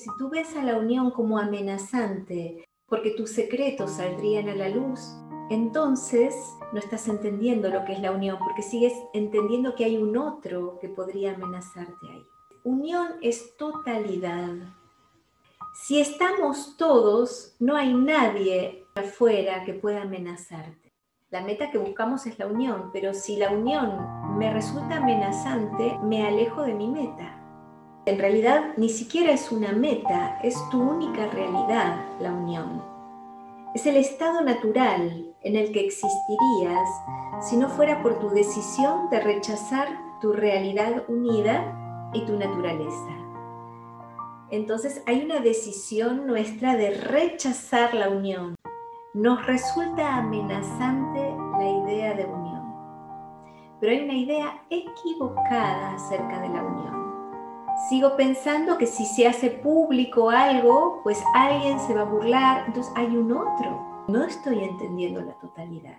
Si tú ves a la unión como amenazante, porque tus secretos saldrían a la luz, entonces no estás entendiendo lo que es la unión, porque sigues entendiendo que hay un otro que podría amenazarte ahí. Unión es totalidad. Si estamos todos, no hay nadie afuera que pueda amenazarte. La meta que buscamos es la unión, pero si la unión me resulta amenazante, me alejo de mi meta. En realidad ni siquiera es una meta, es tu única realidad, la unión. Es el estado natural en el que existirías si no fuera por tu decisión de rechazar tu realidad unida y tu naturaleza. Entonces hay una decisión nuestra de rechazar la unión. Nos resulta amenazante la idea de unión, pero hay una idea equivocada acerca de la unión sigo pensando que si se hace público algo, pues alguien se va a burlar, entonces hay un otro. No estoy entendiendo la totalidad.